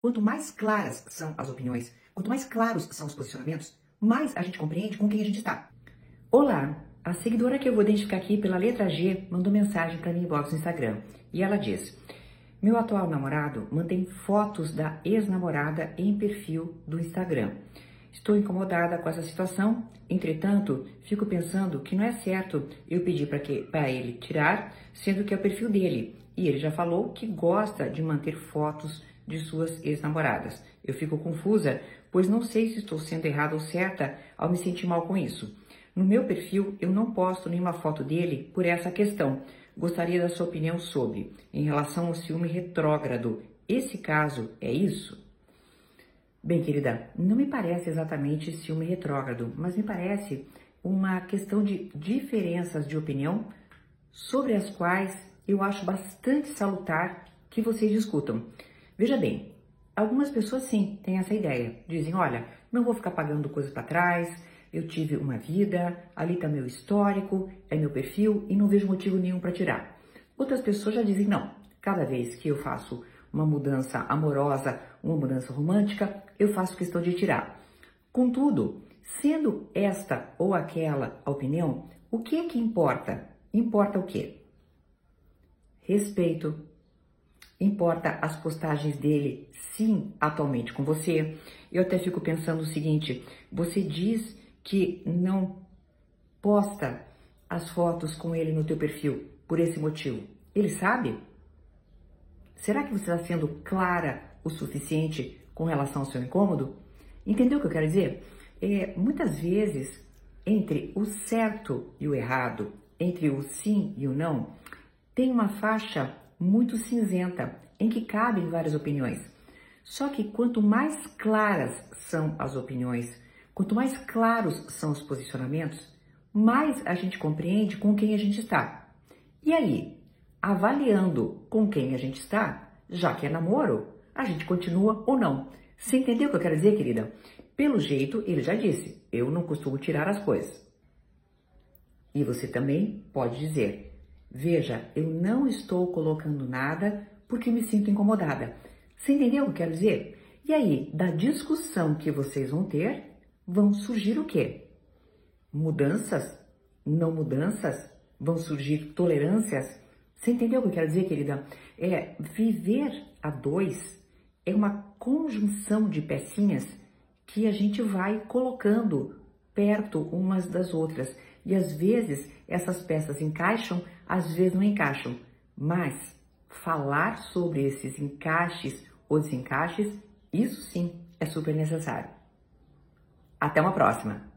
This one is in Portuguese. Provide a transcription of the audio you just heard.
Quanto mais claras são as opiniões, quanto mais claros são os posicionamentos, mais a gente compreende com quem a gente está. Olá, a seguidora que eu vou identificar aqui pela letra G mandou mensagem para mim inbox no Instagram e ela diz: Meu atual namorado mantém fotos da ex-namorada em perfil do Instagram. Estou incomodada com essa situação, entretanto, fico pensando que não é certo eu pedir para ele tirar, sendo que é o perfil dele. E ele já falou que gosta de manter fotos de suas ex-namoradas. Eu fico confusa, pois não sei se estou sendo errada ou certa ao me sentir mal com isso. No meu perfil, eu não posto nenhuma foto dele por essa questão. Gostaria da sua opinião sobre, em relação ao ciúme retrógrado. Esse caso é isso? Bem, querida, não me parece exatamente ciúme retrógrado, mas me parece uma questão de diferenças de opinião sobre as quais eu acho bastante salutar que vocês discutam. Veja bem, algumas pessoas sim têm essa ideia. Dizem, olha, não vou ficar pagando coisas para trás, eu tive uma vida, ali está meu histórico, é meu perfil e não vejo motivo nenhum para tirar. Outras pessoas já dizem, não, cada vez que eu faço uma mudança amorosa, uma mudança romântica, eu faço questão de tirar. Contudo, sendo esta ou aquela a opinião, o que é que importa? Importa o quê? Respeito, Importa as postagens dele, sim, atualmente com você. Eu até fico pensando o seguinte: você diz que não posta as fotos com ele no teu perfil por esse motivo. Ele sabe? Será que você está sendo clara o suficiente com relação ao seu incômodo? Entendeu o que eu quero dizer? É, muitas vezes, entre o certo e o errado, entre o sim e o não, tem uma faixa muito cinzenta, em que cabem várias opiniões. Só que quanto mais claras são as opiniões, quanto mais claros são os posicionamentos, mais a gente compreende com quem a gente está. E aí, avaliando com quem a gente está, já que é namoro, a gente continua ou não. Você entendeu o que eu quero dizer, querida? Pelo jeito, ele já disse, eu não costumo tirar as coisas. E você também pode dizer, Veja, eu não estou colocando nada porque me sinto incomodada. Você entendeu o que eu quero dizer? E aí, da discussão que vocês vão ter, vão surgir o quê? Mudanças? Não mudanças? Vão surgir tolerâncias? Você entendeu o que eu quero dizer, querida? É viver a dois é uma conjunção de pecinhas que a gente vai colocando perto umas das outras. E às vezes essas peças encaixam, às vezes não encaixam. Mas falar sobre esses encaixes ou desencaixes, isso sim é super necessário. Até uma próxima!